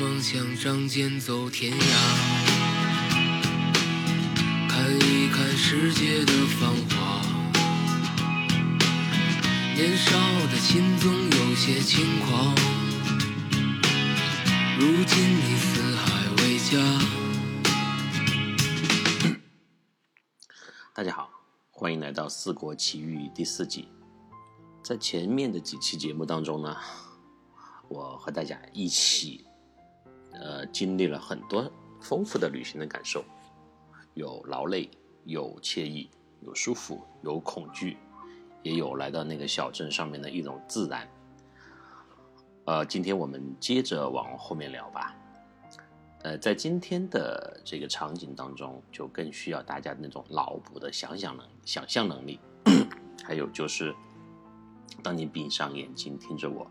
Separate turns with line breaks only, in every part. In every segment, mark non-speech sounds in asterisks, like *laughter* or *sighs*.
梦想仗剑走天涯，看一看世界的繁华。年少的心总有些轻狂，如今你四海为家。*coughs*
大家好，欢迎来到《四国奇遇》第四集。在前面的几期节目当中呢，我和大家一起，呃，经历了很多丰富的旅行的感受，有劳累，有惬意，有舒服，有恐惧。也有来到那个小镇上面的一种自然。呃，今天我们接着往后面聊吧。呃，在今天的这个场景当中，就更需要大家那种脑补的想象能、想象能力。*coughs* 还有就是，当你闭上眼睛，听着我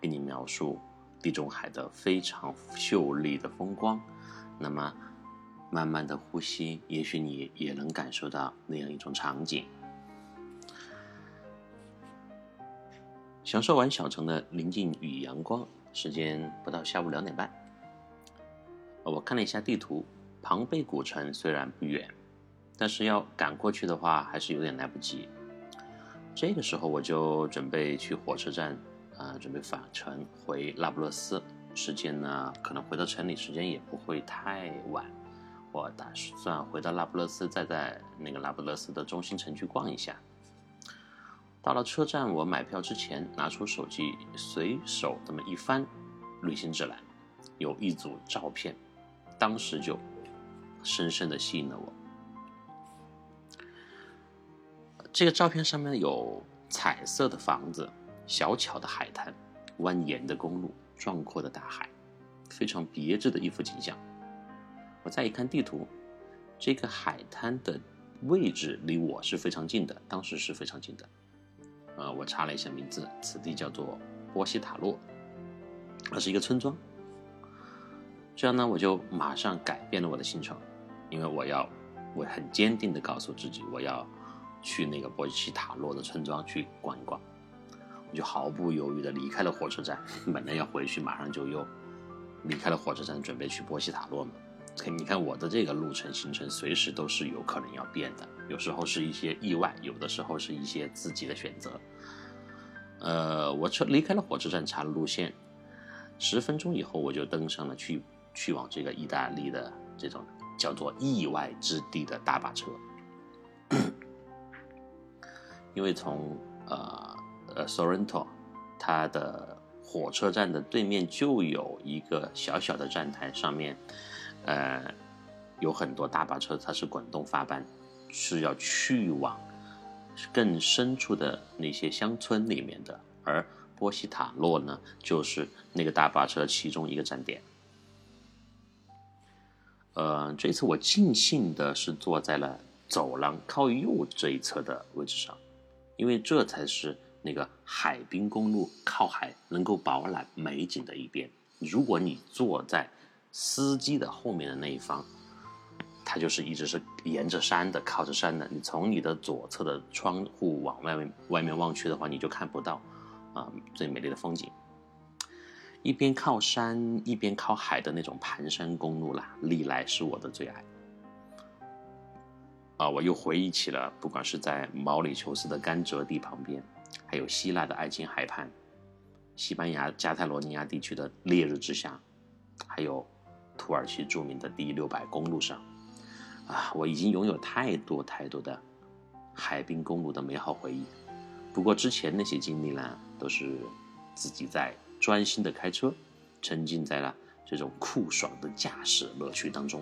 给你描述地中海的非常秀丽的风光，那么慢慢的呼吸，也许你也能感受到那样一种场景。享受完小城的宁静与阳光，时间不到下午两点半。我看了一下地图，庞贝古城虽然不远，但是要赶过去的话还是有点来不及。这个时候我就准备去火车站，啊，准备返程回那不勒斯。时间呢，可能回到城里时间也不会太晚。我打算回到那不勒斯，再在那个那不勒斯的中心城区逛一下。到了车站，我买票之前拿出手机，随手这么一翻，旅行指南，有一组照片，当时就深深的吸引了我。这个照片上面有彩色的房子、小巧的海滩、蜿蜒的公路、壮阔的大海，非常别致的一幅景象。我再一看地图，这个海滩的位置离我是非常近的，当时是非常近的。呃，我查了一下名字，此地叫做波西塔洛，那是一个村庄。这样呢，我就马上改变了我的行程，因为我要，我很坚定的告诉自己，我要去那个波西塔洛的村庄去逛一逛。我就毫不犹豫的离开了火车站，本来要回去，马上就又离开了火车站，准备去波西塔洛嘛。你看我的这个路程行程，随时都是有可能要变的。有时候是一些意外，有的时候是一些自己的选择。呃，我车离开了火车站，查了路线，十分钟以后我就登上了去去往这个意大利的这种叫做意外之地的大巴车。*coughs* 因为从呃呃 Sorrento，它的火车站的对面就有一个小小的站台，上面。呃，有很多大巴车，它是滚动发班，是要去往更深处的那些乡村里面的。而波西塔洛呢，就是那个大巴车其中一个站点。呃，这次我尽兴的是坐在了走廊靠右这一侧的位置上，因为这才是那个海滨公路靠海能够饱览美景的一边。如果你坐在司机的后面的那一方，它就是一直是沿着山的，靠着山的。你从你的左侧的窗户往外面外面望去的话，你就看不到啊最美丽的风景。一边靠山一边靠海的那种盘山公路啦，历来是我的最爱。啊，我又回忆起了，不管是在毛里求斯的甘蔗地旁边，还有希腊的爱琴海畔，西班牙加泰罗尼亚地区的烈日之下，还有。土耳其著名的第六百公路上，啊，我已经拥有太多太多的海滨公路的美好回忆。不过之前那些经历呢，都是自己在专心的开车，沉浸在了这种酷爽的驾驶乐趣当中，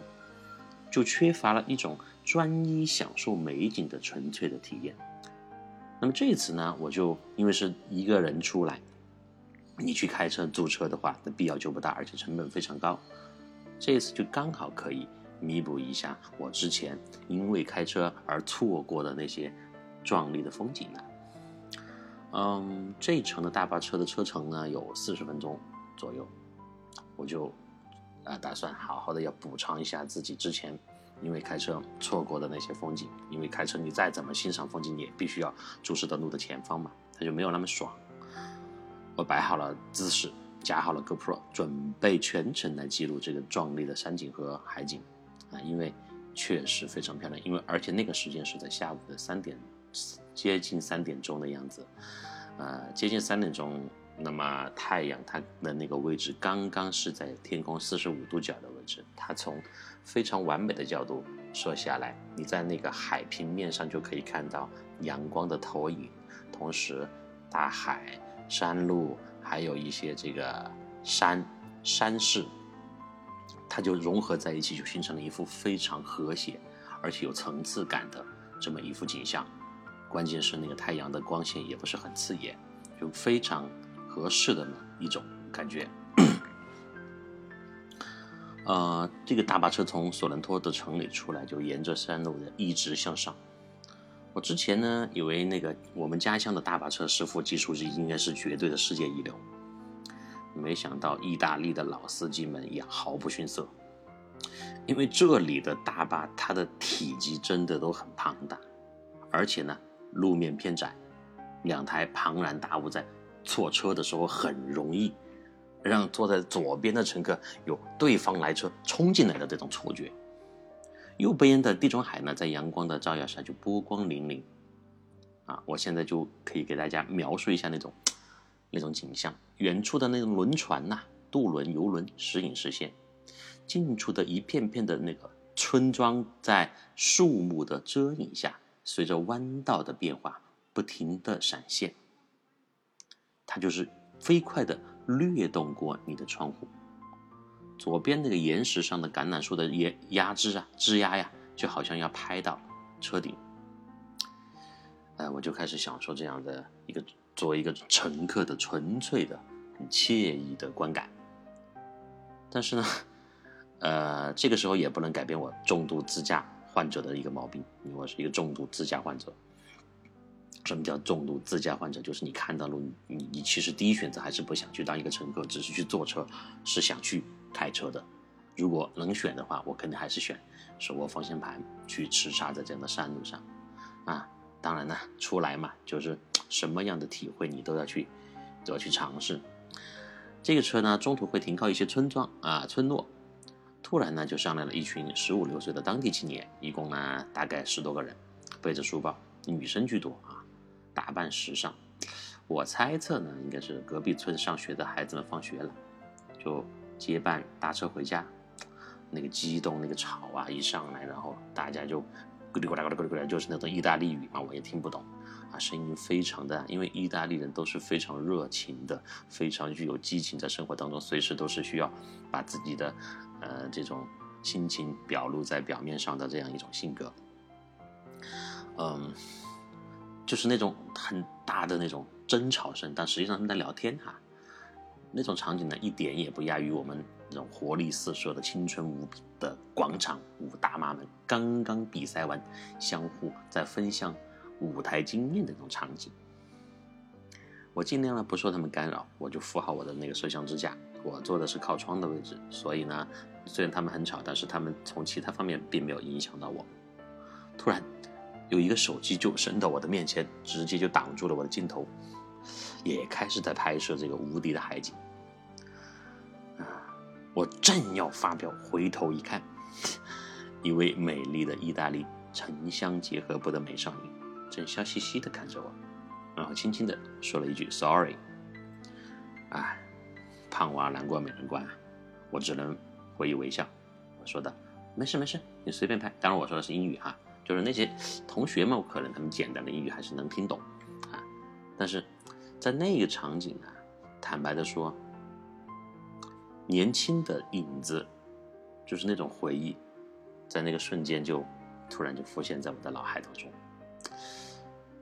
就缺乏了一种专一享受美景的纯粹的体验。那么这一次呢，我就因为是一个人出来，你去开车租车的话，那必要就不大，而且成本非常高。这一次就刚好可以弥补一下我之前因为开车而错过的那些壮丽的风景了。嗯，这一程的大巴车的车程呢有四十分钟左右，我就啊打算好好的要补偿一下自己之前因为开车错过的那些风景。因为开车你再怎么欣赏风景，你也必须要注视到路的前方嘛，它就没有那么爽。我摆好了姿势，夹好了 GoPro，准备全程来记录这个壮丽的山景和海景啊，因为确实非常漂亮。因为而且那个时间是在下午的三点，接近三点钟的样子，呃，接近三点钟，那么太阳它的那个位置刚刚是在天空四十五度角的位置，它从非常完美的角度射下来，你在那个海平面上就可以看到阳光的投影，同时大海、山路。还有一些这个山山势，它就融合在一起，就形成了一幅非常和谐而且有层次感的这么一幅景象。关键是那个太阳的光线也不是很刺眼，就非常合适的呢一种感觉。*coughs* 呃，这个大巴车从索伦托的城里出来，就沿着山路的一直向上。我之前呢，以为那个我们家乡的大巴车师傅技术是应该是绝对的世界一流，没想到意大利的老司机们也毫不逊色。因为这里的大巴它的体积真的都很庞大，而且呢路面偏窄，两台庞然大物在错车的时候很容易让坐在左边的乘客有对方来车冲进来的这种错觉。右边的地中海呢，在阳光的照耀下就波光粼粼，啊，我现在就可以给大家描述一下那种那种景象：远处的那种轮船呐，渡轮、游轮时隐时现；近处的一片片的那个村庄，在树木的遮影下，随着弯道的变化，不停的闪现。它就是飞快的掠动过你的窗户。左边那个岩石上的橄榄树的叶压枝啊，枝丫呀，就好像要拍到车顶。哎，我就开始享受这样的一个作为一个乘客的纯粹的、很惬意的观感。但是呢，呃，这个时候也不能改变我重度自驾患者的一个毛病，因为我是一个重度自驾患者。什么叫重度自驾患者？就是你看到路，你你其实第一选择还是不想去当一个乘客，只是去坐车，是想去开车的。如果能选的话，我肯定还是选手握方向盘去驰骋在这样的山路上。啊，当然呢，出来嘛，就是什么样的体会你都要去，都要去尝试。这个车呢，中途会停靠一些村庄啊村落，突然呢就上来了一群十五六岁的当地青年，一共呢大概十多个人，背着书包，女生居多。打扮时尚，我猜测呢，应该是隔壁村上学的孩子们放学了，就结伴搭车回家。那个激动，那个吵啊，一上来，然后大家就咕哩咕啦咕哩咕哩咕啦，就是那种意大利语嘛，我也听不懂啊，声音非常的，因为意大利人都是非常热情的，非常具有激情，在生活当中随时都是需要把自己的呃这种心情表露在表面上的这样一种性格，嗯。就是那种很大的那种争吵声，但实际上他们在聊天哈。那种场景呢，一点也不亚于我们那种活力四射的青春无比的广场舞大妈们刚刚比赛完，相互在分享舞台经验的那种场景。我尽量呢不受他们干扰，我就扶好我的那个摄像支架，我坐的是靠窗的位置，所以呢，虽然他们很吵，但是他们从其他方面并没有影响到我。突然。有一个手机就伸到我的面前，直接就挡住了我的镜头，也开始在拍摄这个无敌的海景。啊，我正要发表，回头一看，一位美丽的意大利城乡结合部的美少女，正笑嘻嘻的看着我，然后轻轻的说了一句 “sorry”。啊，胖娃难过美人关，我只能回以微笑。我说的没事没事，你随便拍。当然我说的是英语哈。就是那些同学们，可能他们简单的英语还是能听懂，啊，但是在那个场景啊，坦白的说，年轻的影子，就是那种回忆，在那个瞬间就突然就浮现在我的脑海当中。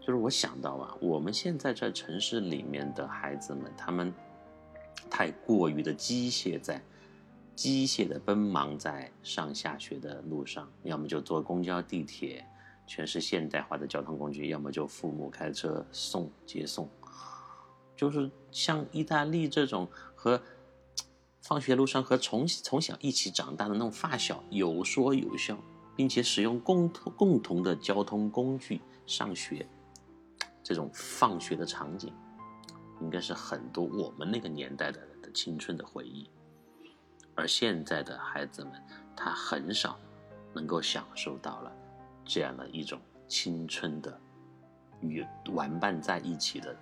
就是我想到啊，我们现在在城市里面的孩子们，他们太过于的机械在。机械的奔忙在上下学的路上，要么就坐公交、地铁，全是现代化的交通工具；要么就父母开车送接送。就是像意大利这种和 *tsk* 放学路上和从从小一起长大的那种发小有说有笑，并且使用共同共同的交通工具上学，这种放学的场景，应该是很多我们那个年代的的的青春的回忆。而现在的孩子们，他很少能够享受到了这样的一种青春的与玩伴在一起的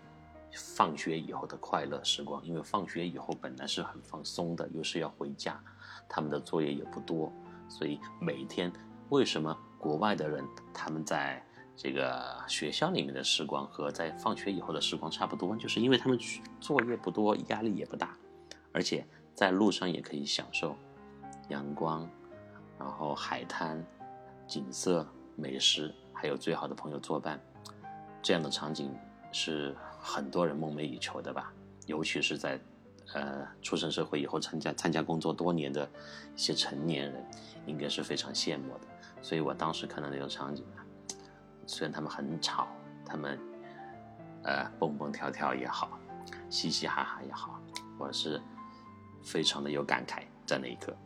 放学以后的快乐时光。因为放学以后本来是很放松的，又是要回家，他们的作业也不多，所以每天为什么国外的人他们在这个学校里面的时光和在放学以后的时光差不多，就是因为他们作业不多，压力也不大，而且。在路上也可以享受阳光，然后海滩、景色、美食，还有最好的朋友作伴，这样的场景是很多人梦寐以求的吧？尤其是在呃出生社会以后，参加参加工作多年的一些成年人，应该是非常羡慕的。所以我当时看到那种场景啊，虽然他们很吵，他们呃蹦蹦跳跳也好，嘻嘻哈哈也好，我是。非常的有感慨，在那一刻，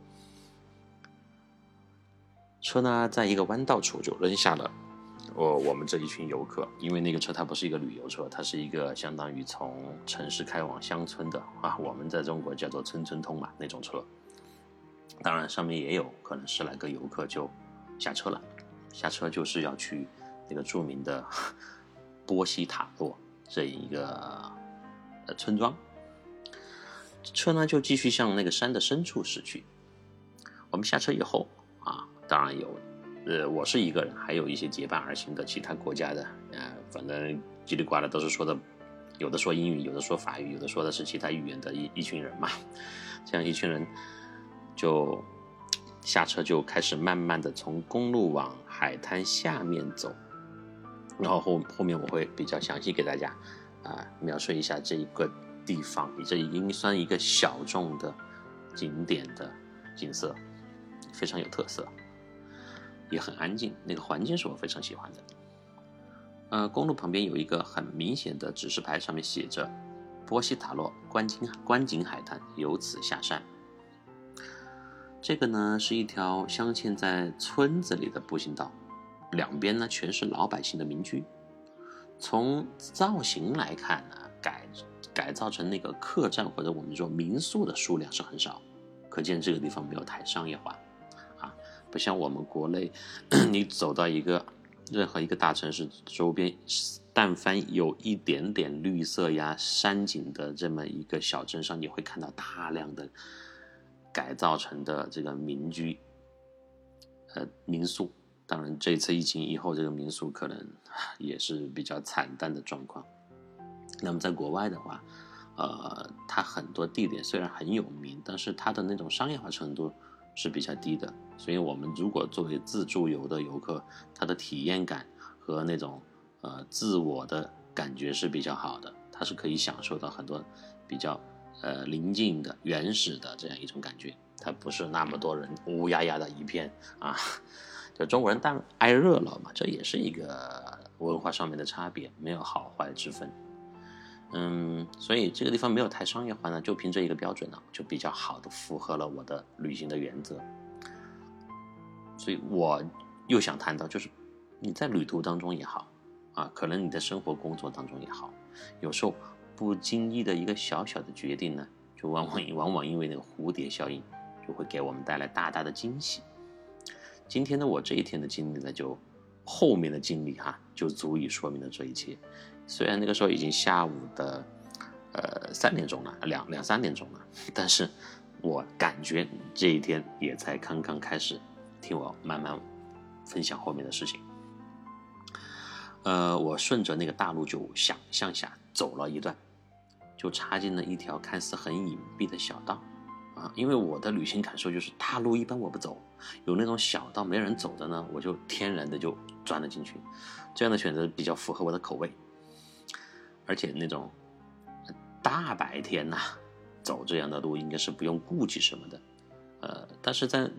车呢，在一个弯道处就扔下了我我们这一群游客，因为那个车它不是一个旅游车，它是一个相当于从城市开往乡村的啊，我们在中国叫做村村通嘛那种车。当然，上面也有可能十来个游客就下车了，下车就是要去那个著名的 *laughs* 波西塔洛这一个呃村庄。车呢就继续向那个山的深处驶去。我们下车以后啊，当然有，呃，我是一个人，还有一些结伴而行的其他国家的，呃，反正叽里呱啦都是说的，有的说英语，有的说法语，有的说的是其他语言的一一群人嘛。*laughs* 这样一群人就下车就开始慢慢的从公路往海滩下面走，然后后后面我会比较详细给大家啊描述一下这一个。地方，你这已经算一个小众的景点的景色，非常有特色，也很安静，那个环境是我非常喜欢的。呃，公路旁边有一个很明显的指示牌，上面写着“波西塔洛观景观景海滩，由此下山”。这个呢是一条镶嵌在村子里的步行道，两边呢全是老百姓的民居。从造型来看呢，改。改造成那个客栈或者我们说民宿的数量是很少，可见这个地方没有太商业化，啊，不像我们国内，*coughs* 你走到一个任何一个大城市周边，但凡有一点点绿色呀、山景的这么一个小镇上，你会看到大量的改造成的这个民居，呃，民宿。当然，这次疫情以后，这个民宿可能也是比较惨淡的状况。那么在国外的话，呃，它很多地点虽然很有名，但是它的那种商业化程度是比较低的。所以，我们如果作为自助游的游客，它的体验感和那种呃自我的感觉是比较好的，它是可以享受到很多比较呃宁静的、原始的这样一种感觉。它不是那么多人乌压压的一片啊，*laughs* 就中国人但爱热闹嘛，这也是一个文化上面的差别，没有好坏之分。嗯，所以这个地方没有太商业化呢，就凭这一个标准呢，就比较好的符合了我的旅行的原则。所以我又想谈到，就是你在旅途当中也好，啊，可能你的生活工作当中也好，有时候不经意的一个小小的决定呢，就往往往往因为那个蝴蝶效应，就会给我们带来大大的惊喜。今天的我这一天的经历呢，就后面的经历哈，就足以说明了这一切。虽然那个时候已经下午的，呃三点钟了，两两三点钟了，但是我感觉这一天也才刚刚开始。听我慢慢分享后面的事情。呃，我顺着那个大路就想向下走了一段，就插进了一条看似很隐蔽的小道。啊，因为我的旅行感受就是大路一般我不走，有那种小道没人走的呢，我就天然的就钻了进去。这样的选择比较符合我的口味。而且那种大白天呐，走这样的路应该是不用顾忌什么的，呃，但是在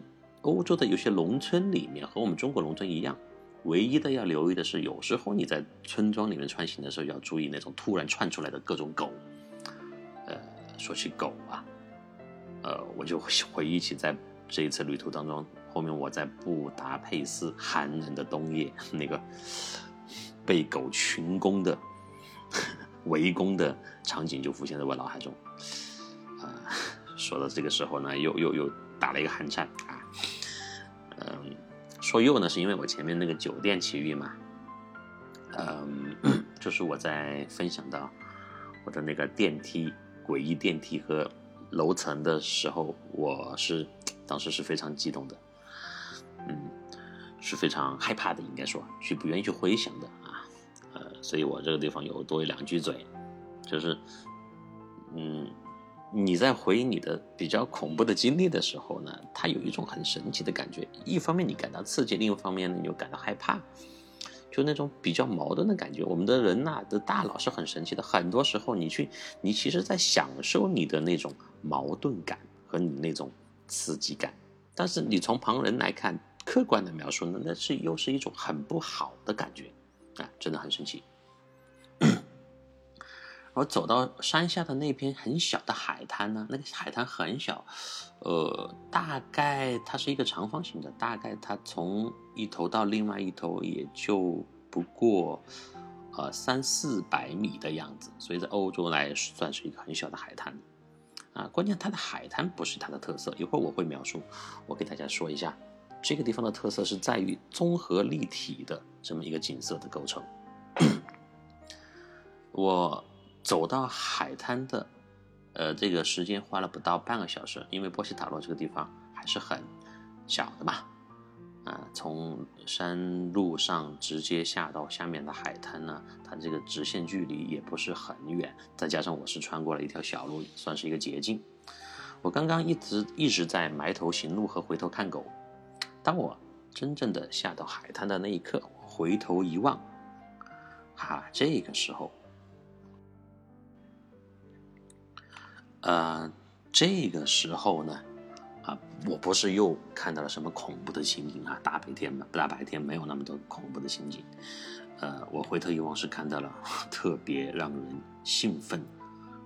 欧洲的有些农村里面，和我们中国农村一样，唯一的要留意的是，有时候你在村庄里面穿行的时候要注意那种突然窜出来的各种狗。呃，说起狗啊，呃，我就回忆起在这一次旅途当中，后面我在布达佩斯寒冷的冬夜，那个被狗群攻的。*laughs* 围攻的场景就浮现在我脑海中，啊，说到这个时候呢，又又又打了一个寒颤啊。嗯，说又呢，是因为我前面那个酒店奇遇嘛。嗯，*coughs* 就是我在分享到我的那个电梯诡异电梯和楼层的时候，我是当时是非常激动的，嗯，是非常害怕的，应该说，去不愿意去回想的。所以我这个地方有多一两句嘴，就是，嗯，你在回忆你的比较恐怖的经历的时候呢，它有一种很神奇的感觉，一方面你感到刺激，另一方面呢你又感到害怕。就那种比较矛盾的感觉，我们的人呐的大脑是很神奇的。很多时候，你去，你其实在享受你的那种矛盾感和你那种刺激感，但是你从旁人来看，客观的描述呢，那是又是一种很不好的感觉，啊，真的很神奇。我走到山下的那片很小的海滩呢，那个海滩很小，呃，大概它是一个长方形的，大概它从一头到另外一头也就不过，呃，三四百米的样子，所以在欧洲来算是一个很小的海滩，啊，关键它的海滩不是它的特色，一会儿我会描述，我给大家说一下，这个地方的特色是在于综合立体的这么一个景色的构成，*coughs* 我。走到海滩的，呃，这个时间花了不到半个小时，因为波西塔洛这个地方还是很小的嘛，啊，从山路上直接下到下面的海滩呢，它这个直线距离也不是很远，再加上我是穿过了一条小路，算是一个捷径。我刚刚一直一直在埋头行路和回头看狗，当我真正的下到海滩的那一刻，回头一望，哈，这个时候。呃，这个时候呢，啊，我不是又看到了什么恐怖的情景啊？大白天嘛，大白天没有那么多恐怖的情景。呃，我回头一望是看到了 *laughs* 特别让人兴奋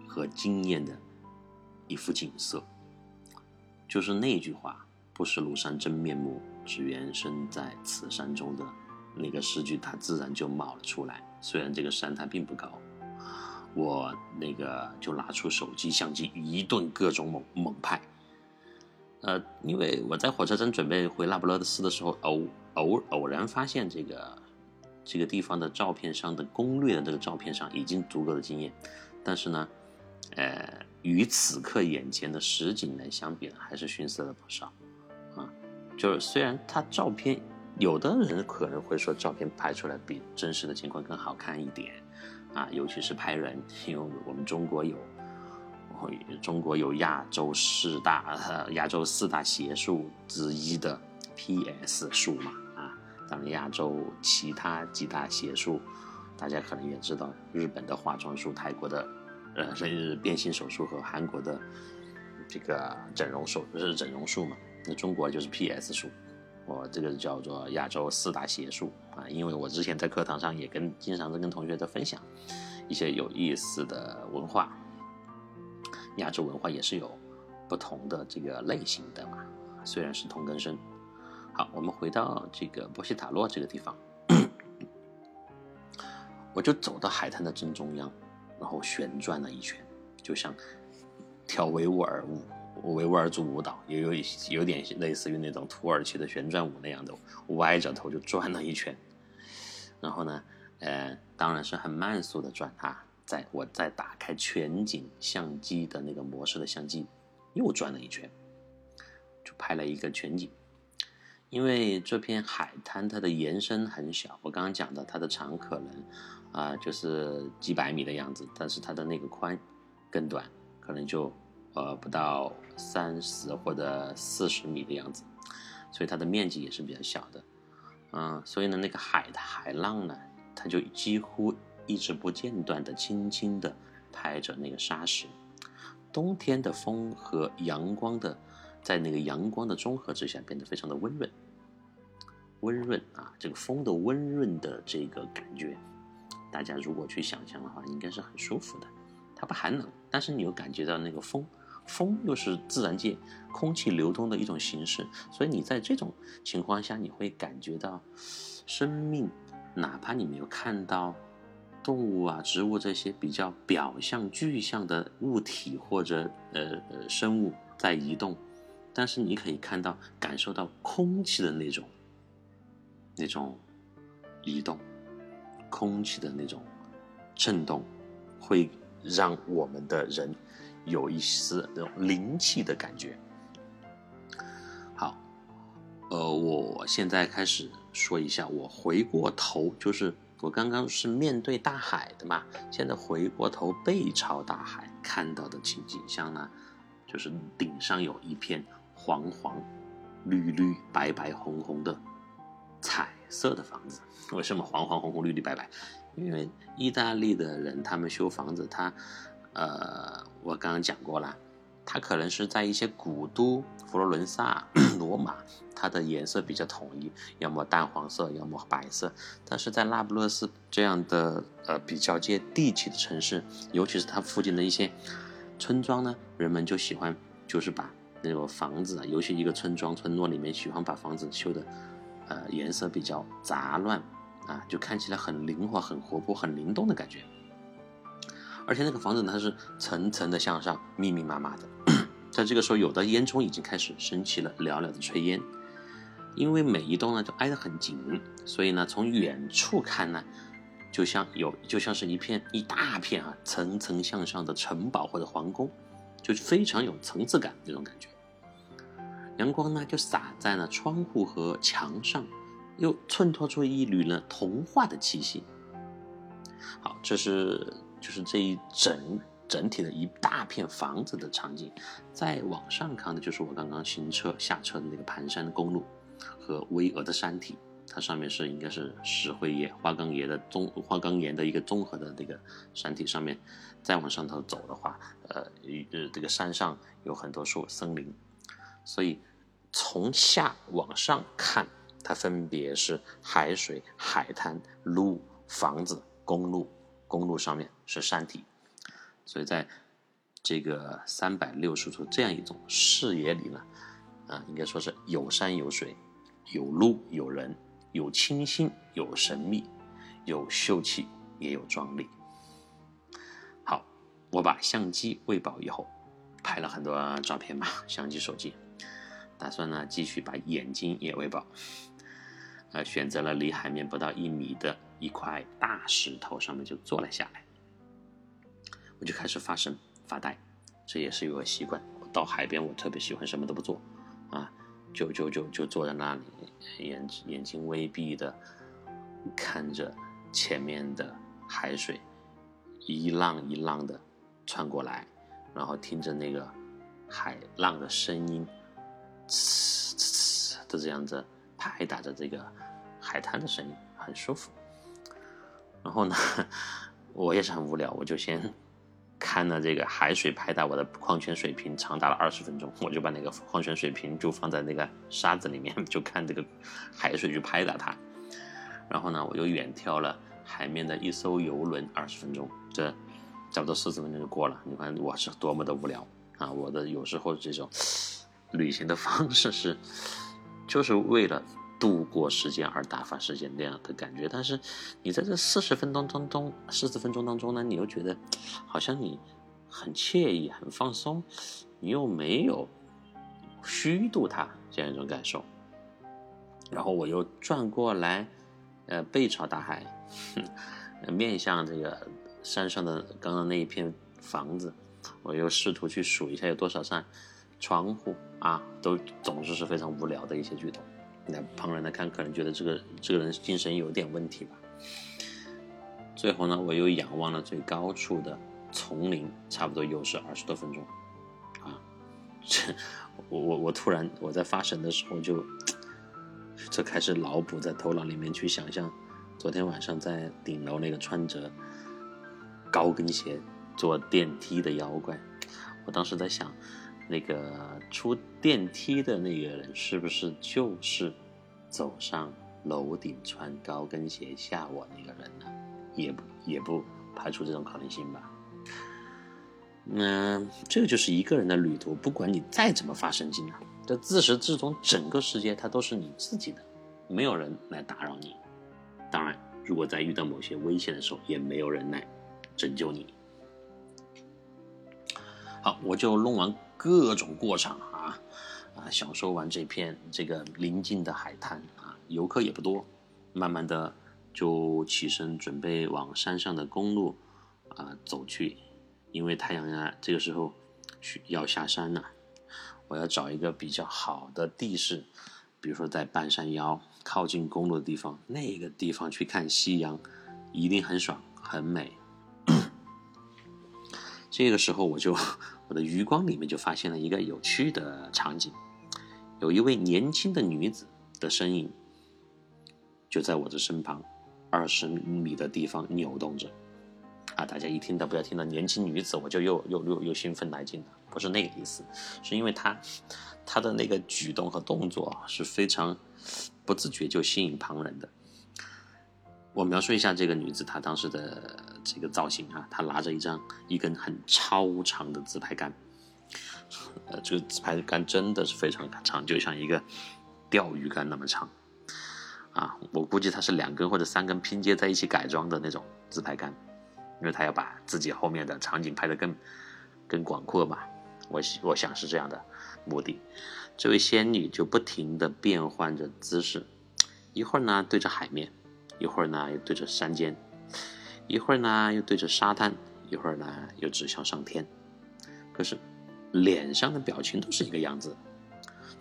和惊艳的一幅景色，就是那句话“不识庐山真面目，只缘身在此山中”的那个诗句，它自然就冒了出来。虽然这个山它并不高。我那个就拿出手机相机，一顿各种猛猛拍。呃，因为我在火车站准备回那不勒斯的时候，偶偶偶然发现这个这个地方的照片上的攻略的这个照片上已经足够的惊艳，但是呢，呃，与此刻眼前的实景来相比呢，还是逊色了不少。啊，就是虽然他照片，有的人可能会说照片拍出来比真实的情况更好看一点。啊，尤其是拍人，因为我们中国有，中国有亚洲四大、*laughs* 亚洲四大邪术之一的 P.S 术嘛，啊，当然亚洲其他几大邪术，大家可能也知道，日本的化妆术、泰国的呃甚至变性手术和韩国的这个整容手是整容术嘛，那中国就是 P.S 术。我这个叫做亚洲四大邪术啊，因为我之前在课堂上也跟经常在跟同学在分享一些有意思的文化，亚洲文化也是有不同的这个类型的嘛，虽然是同根生。好，我们回到这个波西塔洛这个地方，我就走到海滩的正中央，然后旋转了一圈，就像跳维吾尔舞。维吾尔族舞蹈也有有点类似于那种土耳其的旋转舞那样的，歪着头就转了一圈，然后呢，呃，当然是很慢速的转啊，在我再打开全景相机的那个模式的相机，又转了一圈，就拍了一个全景。因为这片海滩它的延伸很小，我刚刚讲的它的长可能啊就是几百米的样子，但是它的那个宽更短，可能就。呃，不到三十或者四十米的样子，所以它的面积也是比较小的，嗯，所以呢，那个海的海浪呢，它就几乎一直不间断的轻轻的拍着那个沙石。冬天的风和阳光的，在那个阳光的综合之下，变得非常的温润，温润啊，这个风的温润的这个感觉，大家如果去想象的话，应该是很舒服的。它不寒冷，但是你又感觉到那个风。风又是自然界空气流通的一种形式，所以你在这种情况下，你会感觉到生命，哪怕你没有看到动物啊、植物这些比较表象具象的物体或者呃生物在移动，但是你可以看到、感受到空气的那种、那种移动，空气的那种震动，会让我们的人有一丝那种灵气的感觉。好，呃，我现在开始说一下，我回过头，就是我刚刚是面对大海的嘛，现在回过头背朝大海看到的情景象呢，就是顶上有一片黄黄、绿绿、白白、红红的彩色的房子。为什么黄黄红红绿绿白白？因为意大利的人他们修房子，他，呃，我刚刚讲过了。它可能是在一些古都，佛罗伦萨、*clears throat* 罗马，它的颜色比较统一，要么淡黄色，要么白色。但是在那不勒斯这样的呃比较接地气的城市，尤其是它附近的一些村庄呢，人们就喜欢就是把那个房子啊，尤其一个村庄村落里面，喜欢把房子修的呃颜色比较杂乱啊，就看起来很灵活、很活泼、很灵动的感觉。而且那个房子呢它是层层的向上，密密麻麻的。在这个时候，有的烟囱已经开始升起了，袅袅的炊烟。因为每一栋呢都挨得很紧，所以呢从远处看呢，就像有就像是一片一大片啊层层向上的城堡或者皇宫，就非常有层次感这种感觉。阳光呢就洒在了窗户和墙上，又衬托出一缕呢童话的气息。好，这是。就是这一整整体的一大片房子的场景，再往上看的就是我刚刚行车下车的那个盘山公路和巍峨的山体，它上面是应该是石灰岩、花岗岩的综花岗岩的一个综合的那个山体上面，再往上头走的话，呃，呃，这个山上有很多树森林，所以从下往上看，它分别是海水、海滩、路、房子、公路。公路上面是山体，所以在这个三百六十度这样一种视野里呢，啊，应该说是有山有水，有路有人，有清新有神秘，有秀气也有壮丽。好，我把相机喂饱以后，拍了很多照片嘛，相机手机，打算呢继续把眼睛也喂饱，呃，选择了离海面不到一米的。一块大石头上面就坐了下来，我就开始发神发呆，这也是有个习惯。到海边我特别喜欢什么都不做，啊，就就就就坐在那里，眼眼睛微闭的看着前面的海水一浪一浪的穿过来，然后听着那个海浪的声音，呲呲呲的这样子拍打着这个海滩的声音，很舒服。然后呢，*laughs* 我也是很无聊，我就先看了这个海水拍打我的矿泉水瓶，长达了二十分钟。*laughs* 我就把那个矿泉水瓶就放在那个沙子里面，*laughs* 就看这个海水去拍打它。然后呢，我又远眺了海面的一艘游轮二十分钟，这差不多四十分钟就过了。你看我是多么的无聊啊！我的有时候这种 *sighs* 旅行的方式是，就是为了。度过时间而打发时间那样的感觉，但是你在这四十分钟当中，四十分钟当中呢，你又觉得好像你很惬意、很放松，你又没有虚度它这样一种感受。然后我又转过来，呃，背朝大海，*laughs* 面向这个山上的刚刚那一片房子，我又试图去数一下有多少扇窗户啊，都总是是非常无聊的一些举动。那旁人来看，可能觉得这个这个人精神有点问题吧。最后呢，我又仰望了最高处的丛林，差不多又是二十多分钟。啊，这我我我突然我在发神的时候就，就开始脑补在头脑里面去想象，昨天晚上在顶楼那个穿着高跟鞋坐电梯的妖怪。我当时在想。那个出电梯的那个人是不是就是走上楼顶穿高跟鞋吓我那个人呢？也不也不排除这种可能性吧。那这就是一个人的旅途，不管你再怎么发神经啊，这自始至终整个世界它都是你自己的，没有人来打扰你。当然，如果在遇到某些危险的时候，也没有人来拯救你。好，我就弄完。各种过场啊啊，享受完这片这个宁静的海滩啊，游客也不多，慢慢的就起身准备往山上的公路啊走去，因为太阳呀这个时候需要下山了，我要找一个比较好的地势，比如说在半山腰靠近公路的地方，那个地方去看夕阳，一定很爽很美。*coughs* 这个时候，我就我的余光里面就发现了一个有趣的场景，有一位年轻的女子的身影，就在我的身旁，二十米的地方扭动着。啊，大家一听到不要听到年轻女子，我就又又又又兴奋来劲了，不是那个意思，是因为她她的那个举动和动作是非常不自觉就吸引旁人的。我描述一下这个女子她当时的这个造型啊，她拿着一张一根很超长的自拍杆，呃，这个自拍杆真的是非常长，就像一个钓鱼竿那么长，啊，我估计它是两根或者三根拼接在一起改装的那种自拍杆。因为他要把自己后面的场景拍得更更广阔嘛，我我想是这样的目的。这位仙女就不停地变换着姿势，一会儿呢对着海面，一会儿呢又对着山间，一会儿呢又对着沙滩，一会儿呢又指向上天。可是脸上的表情都是一个样子，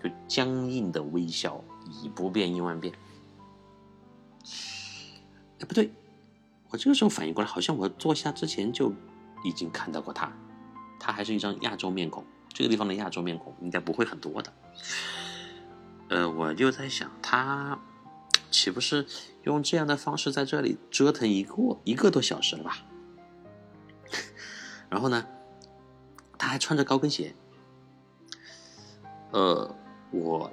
就僵硬的微笑，以不变应万变。哎，不对。我这个时候反应过来，好像我坐下之前就已经看到过他，他还是一张亚洲面孔。这个地方的亚洲面孔应该不会很多的。呃，我就在想，他岂不是用这样的方式在这里折腾一个一个多小时了吧？*laughs* 然后呢，他还穿着高跟鞋。呃，我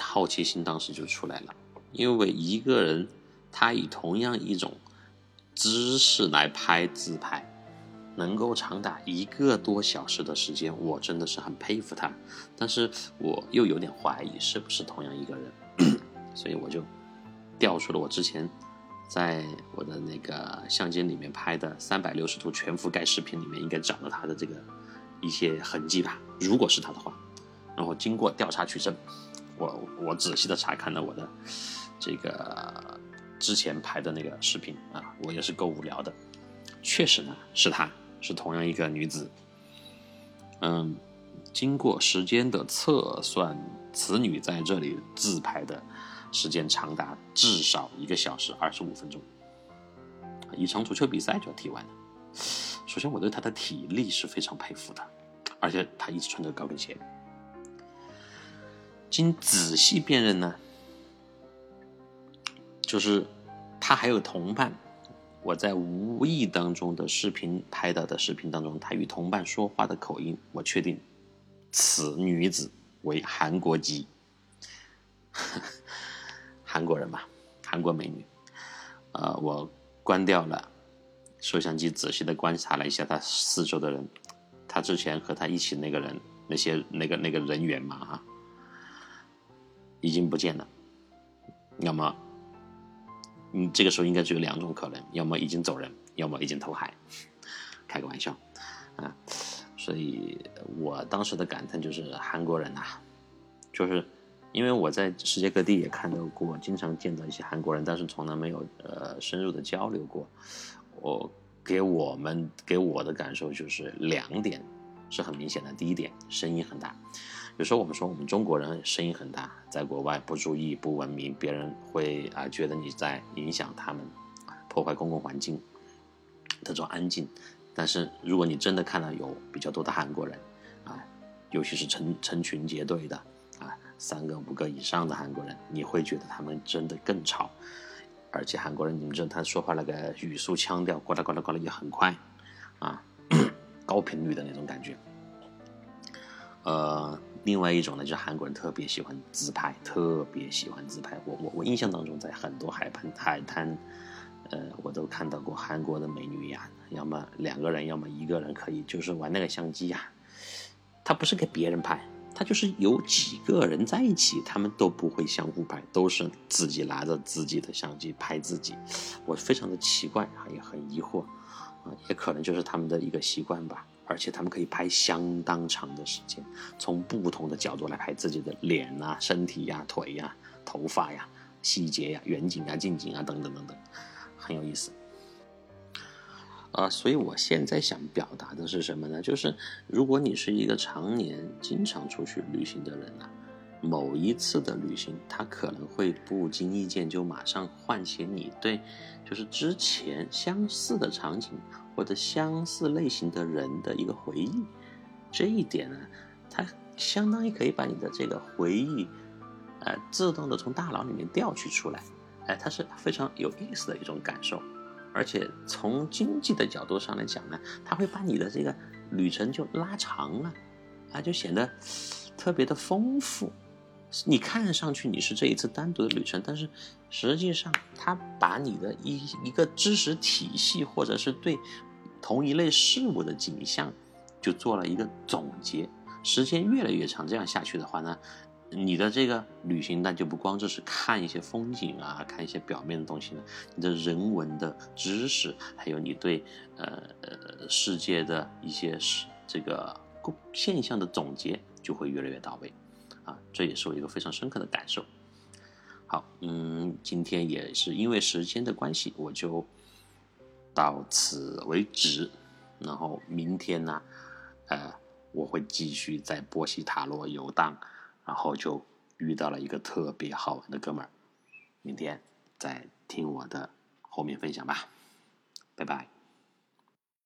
好奇心当时就出来了，因为一个人他以同样一种。姿势来拍自拍，能够长达一个多小时的时间，我真的是很佩服他。但是我又有点怀疑是不是同样一个人，*coughs* 所以我就调出了我之前在我的那个相机里面拍的三百六十度全覆盖视频里面应该找到他的这个一些痕迹吧。如果是他的话，然后经过调查取证，我我仔细的查看了我的这个。之前拍的那个视频啊，我也是够无聊的。确实呢，是她，是同样一个女子。嗯，经过时间的测算，此女在这里自拍的时间长达至少一个小时二十五分钟。一场足球比赛就要踢完了。首先，我对她的体力是非常佩服的，而且她一直穿着高跟鞋。经仔细辨认呢。就是他还有同伴，我在无意当中的视频拍到的视频当中，他与同伴说话的口音，我确定此女子为韩国籍，韩国人吧，韩国美女。呃，我关掉了摄像机，仔细的观察了一下他四周的人，他之前和他一起那个人，那些那个那个人员嘛哈，已经不见了，要么。嗯，这个时候应该只有两种可能，要么已经走人，要么已经投海。开个玩笑，啊，所以我当时的感叹就是韩国人呐，就是因为我在世界各地也看到过，经常见到一些韩国人，但是从来没有呃深入的交流过。我给我们给我的感受就是两点是很明显的，第一点声音很大。有时候我们说我们中国人声音很大，在国外不注意不文明，别人会啊觉得你在影响他们，破坏公共环境这种安静。但是如果你真的看到有比较多的韩国人啊，尤其是成成群结队的，三个五个以上的韩国人，你会觉得他们真的更吵。而且韩国人，你们知道他说话那个语速腔调，呱啦呱啦呱啦也很快啊，*clears throat* 高频率的那种感觉。呃。另外一种呢，就是韩国人特别喜欢自拍，特别喜欢自拍。我我我印象当中，在很多海滩海滩，呃，我都看到过韩国的美女呀，要么两个人，要么一个人，可以就是玩那个相机呀。他不是给别人拍，他就是有几个人在一起，他们都不会相互拍，都是自己拿着自己的相机拍自己。我非常的奇怪啊，也很疑惑，啊，也可能就是他们的一个习惯吧。而且他们可以拍相当长的时间，从不同的角度来拍自己的脸啊、身体呀、腿呀、头发呀、细节呀、远景啊、近景啊等等等等，很有意思。啊，所以我现在想表达的是什么呢？就是如果你是一个常年经常出去旅行的人呢，某一次的旅行，它可能会不经意间就马上唤起你对，就是之前相似的场景或者相似类型的人的一个回忆。这一点呢，它相当于可以把你的这个回忆，呃，自动的从大脑里面调取出来，哎，它是非常有意思的一种感受。而且从经济的角度上来讲呢，它会把你的这个旅程就拉长了，啊，就显得特别的丰富。你看上去你是这一次单独的旅程，但是实际上它把你的一一个知识体系或者是对同一类事物的景象，就做了一个总结。时间越来越长，这样下去的话呢？你的这个旅行，那就不光只是看一些风景啊，看一些表面的东西了。你的人文的知识，还有你对呃呃世界的一些是这个现象的总结，就会越来越到位啊。这也是我一个非常深刻的感受。好，嗯，今天也是因为时间的关系，我就到此为止。然后明天呢，呃，我会继续在波西塔罗游荡。然后就遇到了一个特别好玩的哥们儿，明天再听我的后面分享吧，拜拜。